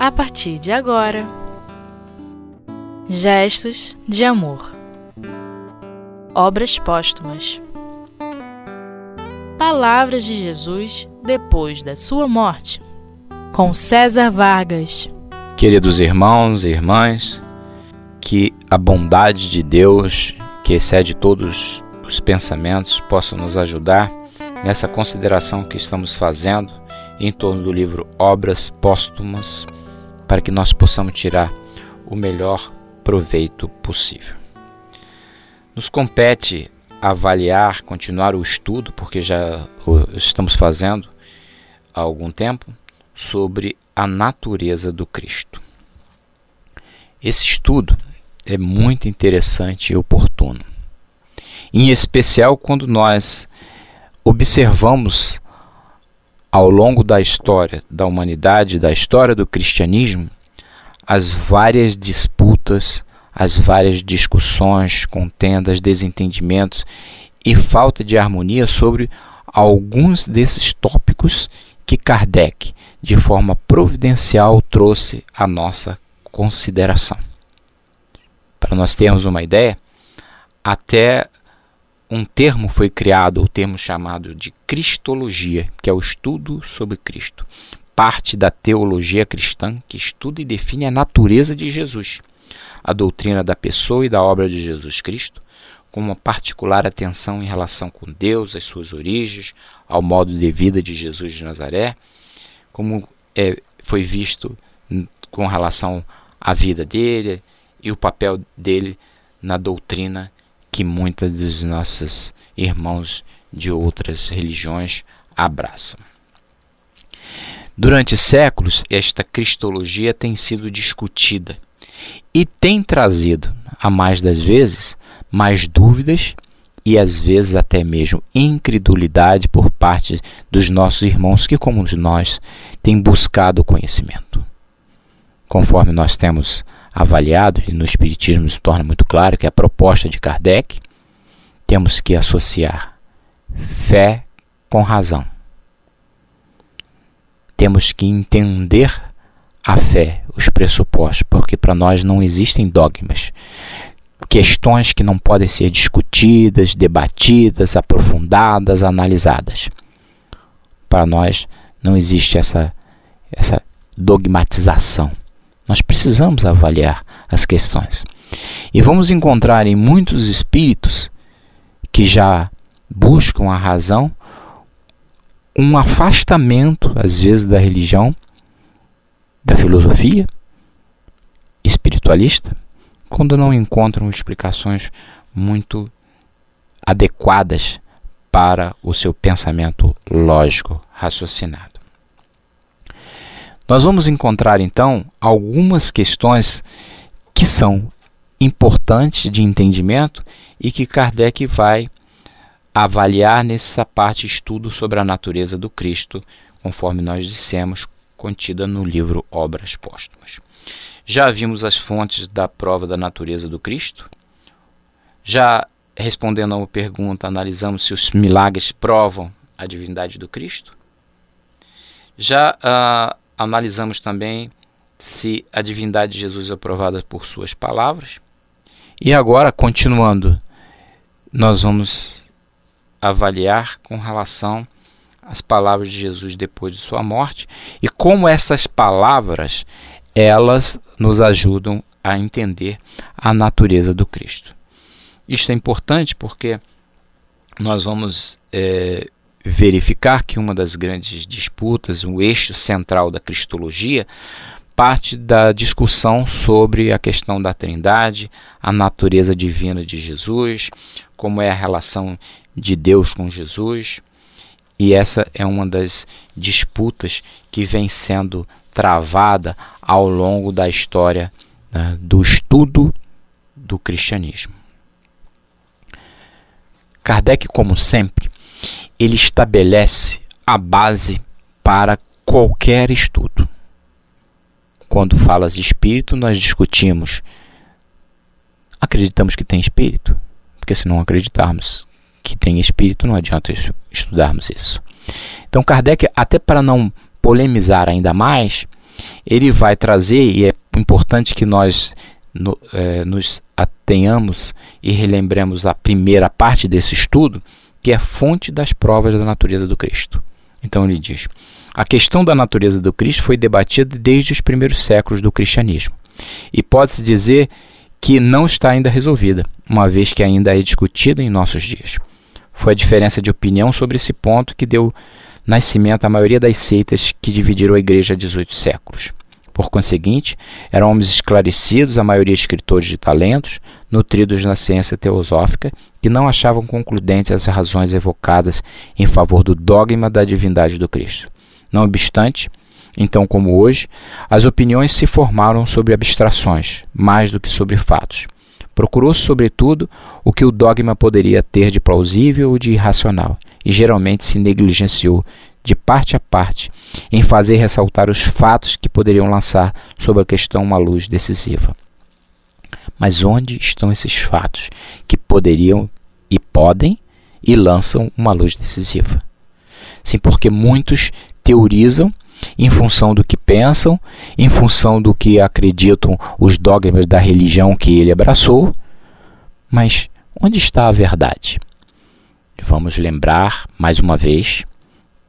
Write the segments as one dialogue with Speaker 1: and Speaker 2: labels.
Speaker 1: a partir de agora. Gestos de amor. Obras póstumas. Palavras de Jesus depois da sua morte. Com César Vargas.
Speaker 2: Queridos irmãos e irmãs, que a bondade de Deus, que excede todos os pensamentos, possa nos ajudar nessa consideração que estamos fazendo em torno do livro Obras Póstumas, para que nós possamos tirar o melhor proveito possível. Nos compete avaliar, continuar o estudo, porque já estamos fazendo há algum tempo, sobre a natureza do Cristo. Esse estudo é muito interessante e oportuno, em especial quando nós observamos ao longo da história da humanidade, da história do cristianismo, as várias disputas, as várias discussões, contendas, desentendimentos e falta de harmonia sobre alguns desses tópicos que Kardec, de forma providencial, trouxe à nossa consideração. Para nós termos uma ideia, até um termo foi criado, o termo chamado de Cristologia, que é o estudo sobre Cristo. Parte da teologia cristã que estuda e define a natureza de Jesus, a doutrina da pessoa e da obra de Jesus Cristo, com uma particular atenção em relação com Deus, as suas origens, ao modo de vida de Jesus de Nazaré, como é, foi visto com relação à vida dele e o papel dele na doutrina que muitos dos nossos irmãos de outras religiões abraçam. Durante séculos, esta cristologia tem sido discutida e tem trazido, a mais das vezes, mais dúvidas e às vezes até mesmo incredulidade por parte dos nossos irmãos que, como nós, têm buscado o conhecimento. Conforme nós temos avaliado, e no Espiritismo se torna muito claro que a proposta de Kardec, temos que associar fé com razão. Temos que entender a fé, os pressupostos, porque para nós não existem dogmas, questões que não podem ser discutidas, debatidas, aprofundadas, analisadas. Para nós não existe essa, essa dogmatização. Nós precisamos avaliar as questões. E vamos encontrar em muitos espíritos que já buscam a razão um afastamento, às vezes, da religião, da filosofia espiritualista, quando não encontram explicações muito adequadas para o seu pensamento lógico raciocinado. Nós vamos encontrar então algumas questões que são importantes de entendimento e que Kardec vai avaliar nessa parte estudo sobre a natureza do Cristo, conforme nós dissemos, contida no livro Obras Póstumas. Já vimos as fontes da prova da natureza do Cristo. Já respondendo a uma pergunta, analisamos se os milagres provam a divindade do Cristo. Já uh, analisamos também se a divindade de Jesus é provada por suas palavras. E agora, continuando, nós vamos avaliar com relação às palavras de Jesus depois de sua morte e como essas palavras elas nos ajudam a entender a natureza do Cristo. Isto é importante porque nós vamos é, verificar que uma das grandes disputas, o eixo central da cristologia, parte da discussão sobre a questão da Trindade, a natureza divina de Jesus, como é a relação de Deus com Jesus. E essa é uma das disputas que vem sendo travada ao longo da história né, do estudo do cristianismo. Kardec, como sempre, ele estabelece a base para qualquer estudo. Quando falas de espírito, nós discutimos. Acreditamos que tem espírito? Porque se não acreditarmos que tem espírito, não adianta estudarmos isso. Então, Kardec, até para não polemizar ainda mais, ele vai trazer, e é importante que nós no, é, nos atenhamos e relembremos a primeira parte desse estudo, que é fonte das provas da natureza do Cristo. Então ele diz: a questão da natureza do Cristo foi debatida desde os primeiros séculos do cristianismo e pode-se dizer que não está ainda resolvida, uma vez que ainda é discutida em nossos dias. Foi a diferença de opinião sobre esse ponto que deu nascimento à maioria das seitas que dividiram a igreja há 18 séculos. Por conseguinte, eram homens esclarecidos, a maioria escritores de talentos, nutridos na ciência teosófica, que não achavam concludentes as razões evocadas em favor do dogma da divindade do Cristo. Não obstante, então como hoje, as opiniões se formaram sobre abstrações, mais do que sobre fatos. Procurou-se, sobretudo, o que o dogma poderia ter de plausível ou de irracional, e geralmente se negligenciou de parte a parte, em fazer ressaltar os fatos que poderiam lançar sobre a questão uma luz decisiva. Mas onde estão esses fatos que poderiam e podem e lançam uma luz decisiva? Sim, porque muitos teorizam em função do que pensam, em função do que acreditam os dogmas da religião que ele abraçou, mas onde está a verdade? Vamos lembrar mais uma vez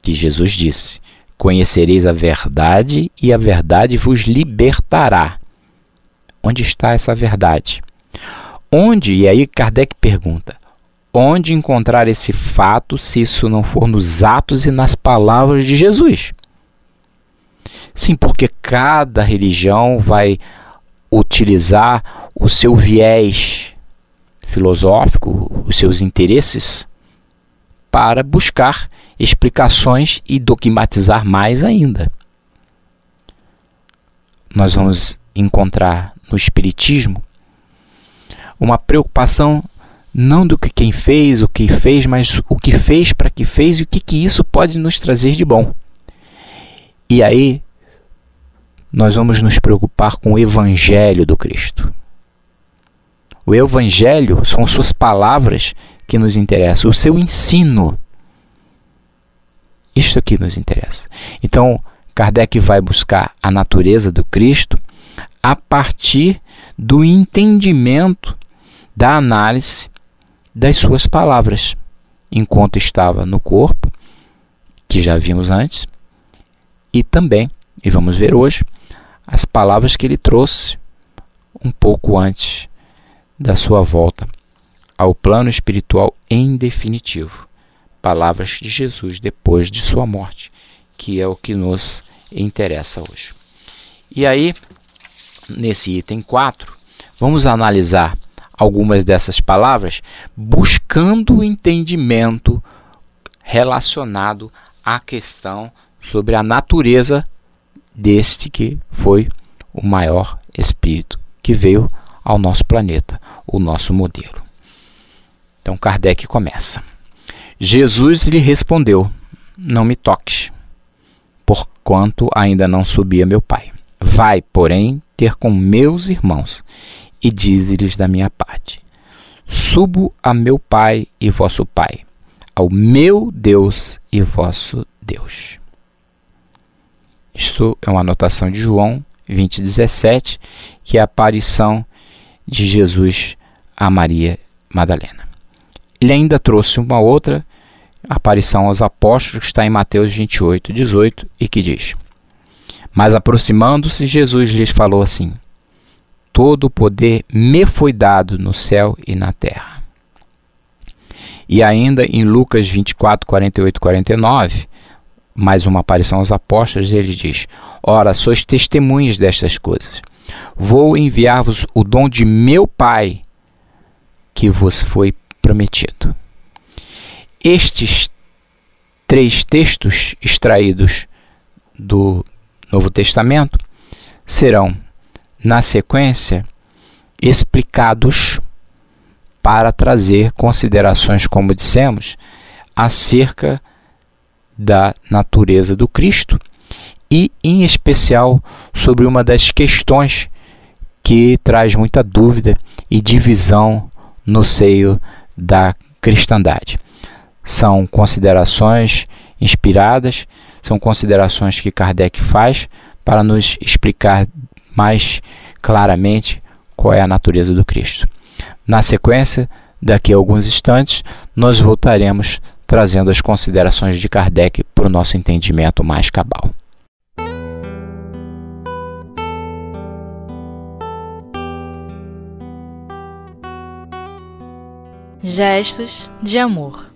Speaker 2: que Jesus disse: Conhecereis a verdade e a verdade vos libertará. Onde está essa verdade? Onde, e aí Kardec pergunta, onde encontrar esse fato se isso não for nos atos e nas palavras de Jesus? Sim, porque cada religião vai utilizar o seu viés filosófico, os seus interesses, para buscar explicações e dogmatizar mais ainda. Nós vamos encontrar no Espiritismo uma preocupação não do que quem fez, o que fez, mas o que fez, para que fez e o que, que isso pode nos trazer de bom. E aí nós vamos nos preocupar com o Evangelho do Cristo. O Evangelho são suas palavras que nos interessam, o seu ensino. Isto aqui nos interessa. Então, Kardec vai buscar a natureza do Cristo a partir do entendimento da análise das suas palavras, enquanto estava no corpo, que já vimos antes, e também, e vamos ver hoje, as palavras que ele trouxe um pouco antes da sua volta ao plano espiritual em definitivo. Palavras de Jesus depois de sua morte, que é o que nos interessa hoje. E aí, nesse item 4, vamos analisar algumas dessas palavras buscando o entendimento relacionado à questão sobre a natureza deste que foi o maior espírito que veio ao nosso planeta, o nosso modelo. Então Kardec começa. Jesus lhe respondeu: Não me toques, porquanto ainda não subi a meu Pai. Vai, porém, ter com meus irmãos e dize-lhes da minha parte: Subo a meu Pai e vosso Pai, ao meu Deus e vosso Deus. Isto é uma anotação de João 20:17, que é a aparição de Jesus a Maria Madalena. Ele ainda trouxe uma outra aparição aos apóstolos, que está em Mateus 28, 18, e que diz: Mas aproximando-se, Jesus lhes falou assim: Todo o poder me foi dado no céu e na terra. E ainda em Lucas 24, 48 49, mais uma aparição aos apóstolos, ele diz: Ora, sois testemunhas destas coisas. Vou enviar-vos o dom de meu Pai, que vos foi prometido. Estes três textos extraídos do Novo Testamento serão, na sequência, explicados para trazer considerações, como dissemos, acerca da natureza do Cristo e, em especial, sobre uma das questões que traz muita dúvida e divisão no seio da cristandade. São considerações inspiradas, são considerações que Kardec faz para nos explicar mais claramente qual é a natureza do Cristo. Na sequência, daqui a alguns instantes, nós voltaremos trazendo as considerações de Kardec para o nosso entendimento mais cabal.
Speaker 1: Gestos de amor.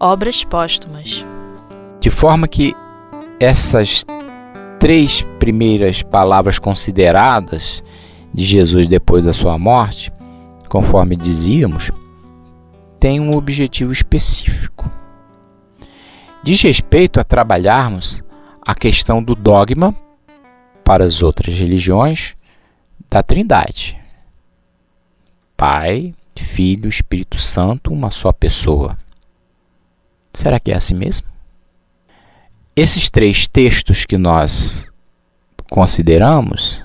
Speaker 1: Obras póstumas.
Speaker 2: De forma que essas três primeiras palavras consideradas de Jesus depois da sua morte, conforme dizíamos, tem um objetivo específico. Diz respeito a trabalharmos a questão do dogma para as outras religiões da Trindade. Pai, Filho, Espírito Santo, uma só pessoa. Será que é assim mesmo? Esses três textos que nós consideramos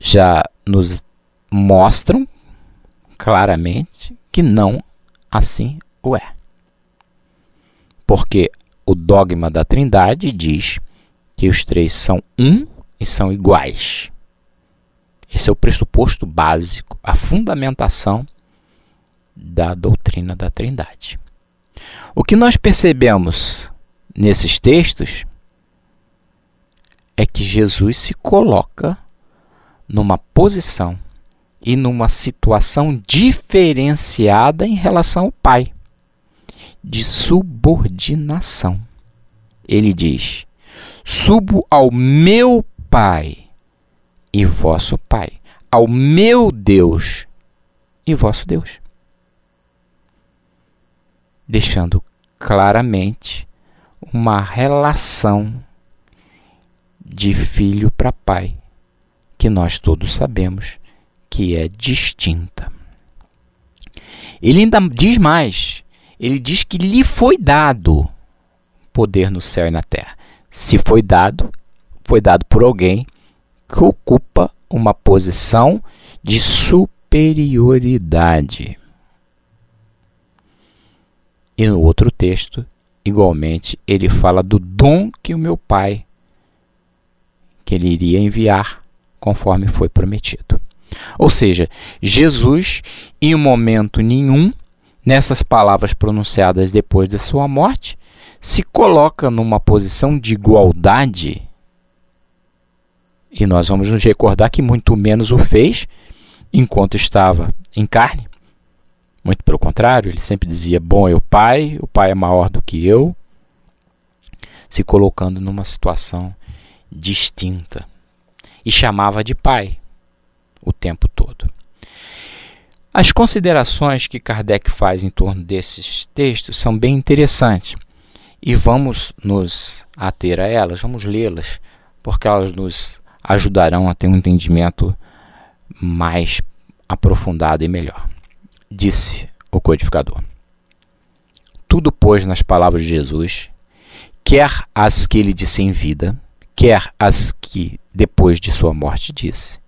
Speaker 2: já nos mostram claramente que não assim o é. Porque o dogma da Trindade diz que os três são um e são iguais. Esse é o pressuposto básico, a fundamentação da doutrina da Trindade. O que nós percebemos nesses textos é que Jesus se coloca numa posição e numa situação diferenciada em relação ao Pai, de subordinação. Ele diz: Subo ao meu Pai e vosso Pai, ao meu Deus e vosso Deus. Deixando claramente uma relação de filho para pai, que nós todos sabemos que é distinta. Ele ainda diz mais: ele diz que lhe foi dado poder no céu e na terra. Se foi dado, foi dado por alguém que ocupa uma posição de superioridade. E no outro texto, igualmente, ele fala do dom que o meu Pai que ele iria enviar conforme foi prometido. Ou seja, Jesus, em momento nenhum, nessas palavras pronunciadas depois da sua morte, se coloca numa posição de igualdade. E nós vamos nos recordar que muito menos o fez enquanto estava em carne. Muito pelo contrário, ele sempre dizia: Bom é o Pai, o Pai é maior do que eu, se colocando numa situação distinta. E chamava de Pai o tempo todo. As considerações que Kardec faz em torno desses textos são bem interessantes e vamos nos ater a elas, vamos lê-las, porque elas nos ajudarão a ter um entendimento mais aprofundado e melhor. Disse o codificador: Tudo, pois, nas palavras de Jesus, quer as que ele disse em vida, quer as que depois de sua morte disse,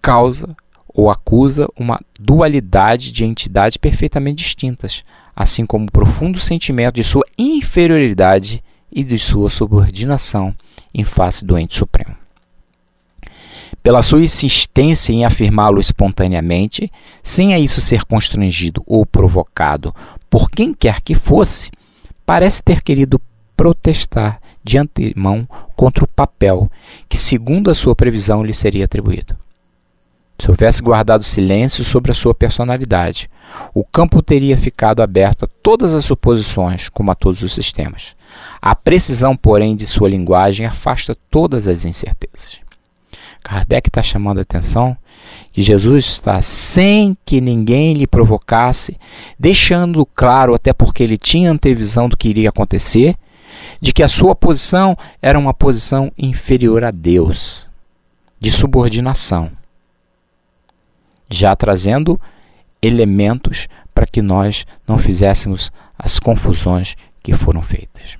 Speaker 2: causa ou acusa uma dualidade de entidades perfeitamente distintas, assim como o profundo sentimento de sua inferioridade e de sua subordinação em face do ente supremo. Pela sua insistência em afirmá-lo espontaneamente, sem a isso ser constrangido ou provocado por quem quer que fosse, parece ter querido protestar de antemão contra o papel que, segundo a sua previsão, lhe seria atribuído. Se houvesse guardado silêncio sobre a sua personalidade, o campo teria ficado aberto a todas as suposições, como a todos os sistemas. A precisão, porém, de sua linguagem afasta todas as incertezas. Kardec está chamando a atenção que Jesus está sem que ninguém lhe provocasse, deixando claro, até porque ele tinha antevisão do que iria acontecer, de que a sua posição era uma posição inferior a Deus, de subordinação já trazendo elementos para que nós não fizéssemos as confusões que foram feitas.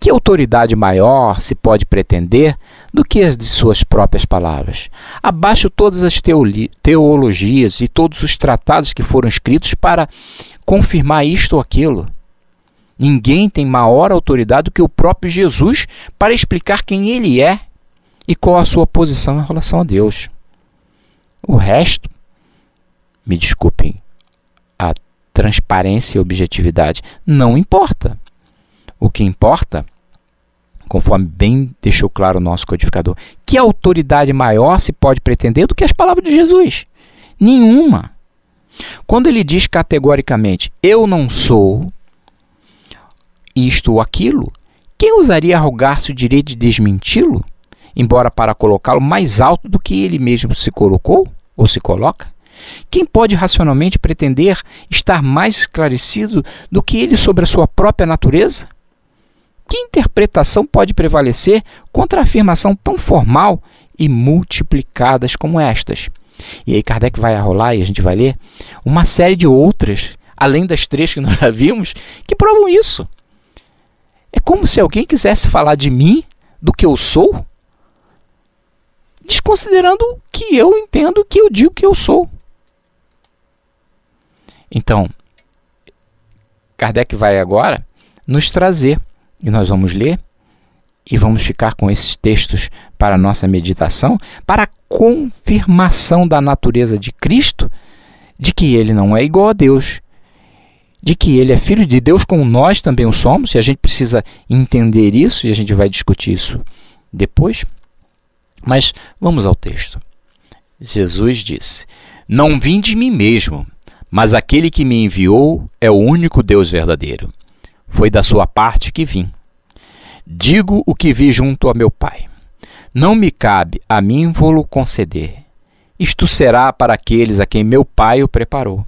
Speaker 2: Que autoridade maior se pode pretender do que as de suas próprias palavras? Abaixo todas as teologias e todos os tratados que foram escritos para confirmar isto ou aquilo. Ninguém tem maior autoridade do que o próprio Jesus para explicar quem ele é e qual a sua posição em relação a Deus. O resto, me desculpem, a transparência e objetividade não importa. O que importa, conforme bem deixou claro o nosso codificador, que autoridade maior se pode pretender do que as palavras de Jesus? Nenhuma. Quando ele diz categoricamente, eu não sou isto ou aquilo, quem usaria arrogar-se o direito de desmenti-lo, embora para colocá-lo mais alto do que ele mesmo se colocou ou se coloca? Quem pode racionalmente pretender estar mais esclarecido do que ele sobre a sua própria natureza? Que interpretação pode prevalecer contra a afirmação tão formal e multiplicadas como estas? E aí Kardec vai rolar e a gente vai ler uma série de outras, além das três que nós já vimos, que provam isso. É como se alguém quisesse falar de mim, do que eu sou, desconsiderando que eu entendo que eu digo que eu sou. Então, Kardec vai agora nos trazer, e nós vamos ler, e vamos ficar com esses textos para a nossa meditação, para a confirmação da natureza de Cristo, de que ele não é igual a Deus, de que ele é filho de Deus como nós também o somos, e a gente precisa entender isso e a gente vai discutir isso depois. Mas vamos ao texto. Jesus disse: Não vim de mim mesmo, mas aquele que me enviou é o único Deus verdadeiro. Foi da sua parte que vim. Digo o que vi junto a meu Pai. Não me cabe a mim vô-lo conceder. Isto será para aqueles a quem meu Pai o preparou.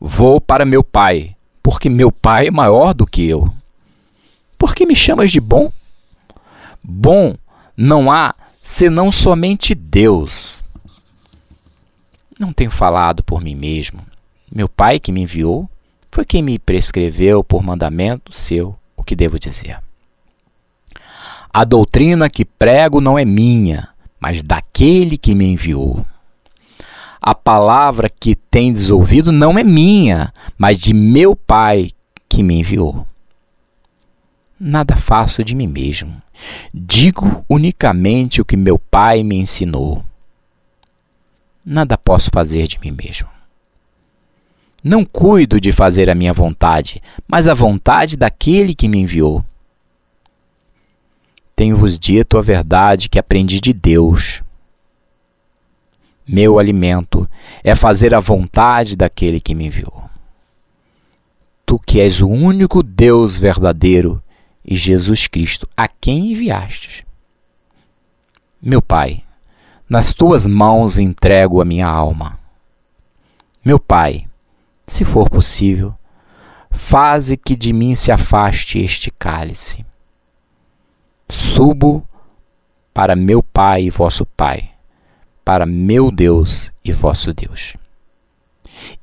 Speaker 2: Vou para meu pai, porque meu pai é maior do que eu. Por que me chamas de bom? Bom não há senão somente Deus. Não tenho falado por mim mesmo. Meu pai que me enviou foi quem me prescreveu por mandamento seu o que devo dizer. A doutrina que prego não é minha, mas daquele que me enviou a palavra que tendes ouvido não é minha, mas de meu Pai que me enviou. Nada faço de mim mesmo. Digo unicamente o que meu Pai me ensinou. Nada posso fazer de mim mesmo. Não cuido de fazer a minha vontade, mas a vontade daquele que me enviou. Tenho-vos dito a verdade que aprendi de Deus meu alimento é fazer a vontade daquele que me enviou. Tu que és o único Deus verdadeiro e Jesus Cristo, a quem enviastes. Meu Pai, nas tuas mãos entrego a minha alma. Meu Pai, se for possível, faze que de mim se afaste este cálice. Subo para meu Pai e vosso Pai para meu Deus e vosso Deus.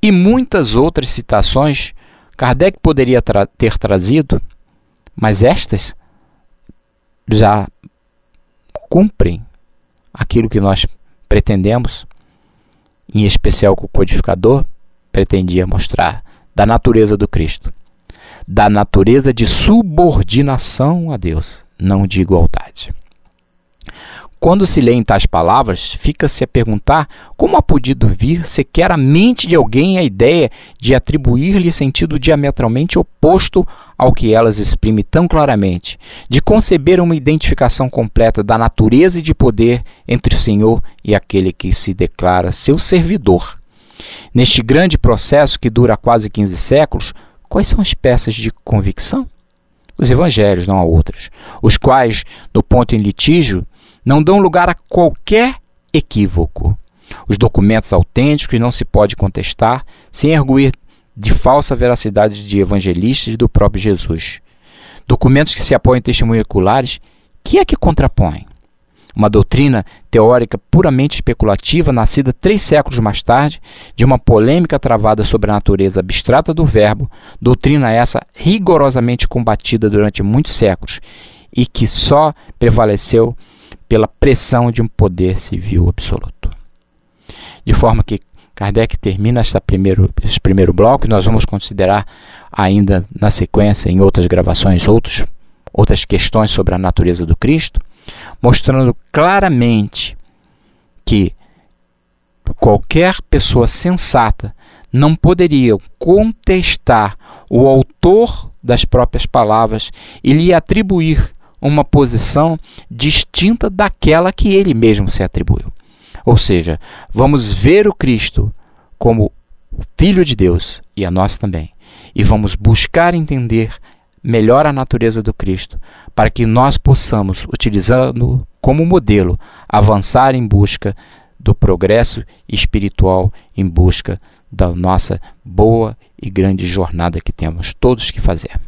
Speaker 2: E muitas outras citações Kardec poderia tra ter trazido, mas estas já cumprem aquilo que nós pretendemos, em especial que o codificador pretendia mostrar da natureza do Cristo, da natureza de subordinação a Deus, não de igualdade. Quando se lê em tais palavras, fica-se a perguntar como ha podido vir sequer à mente de alguém a ideia de atribuir-lhe sentido diametralmente oposto ao que elas exprimem tão claramente, de conceber uma identificação completa da natureza e de poder entre o Senhor e aquele que se declara seu servidor. Neste grande processo que dura quase 15 séculos, quais são as peças de convicção? Os evangelhos, não há outras, os quais, no ponto em litígio, não dão lugar a qualquer equívoco. Os documentos autênticos não se pode contestar sem arguir de falsa veracidade de evangelistas e do próprio Jesus. Documentos que se apoiam em testemunhos oculares, que é que contrapõem? Uma doutrina teórica puramente especulativa, nascida três séculos mais tarde, de uma polêmica travada sobre a natureza abstrata do verbo, doutrina essa rigorosamente combatida durante muitos séculos e que só prevaleceu pela pressão de um poder civil absoluto. De forma que Kardec termina esta primeiro, esse primeiro bloco e nós vamos considerar ainda na sequência, em outras gravações, outros, outras questões sobre a natureza do Cristo, mostrando claramente que qualquer pessoa sensata não poderia contestar o autor das próprias palavras e lhe atribuir uma posição distinta daquela que ele mesmo se atribuiu. Ou seja, vamos ver o Cristo como Filho de Deus e a nós também, e vamos buscar entender melhor a natureza do Cristo, para que nós possamos, utilizando como modelo, avançar em busca do progresso espiritual, em busca da nossa boa e grande jornada que temos todos que fazer.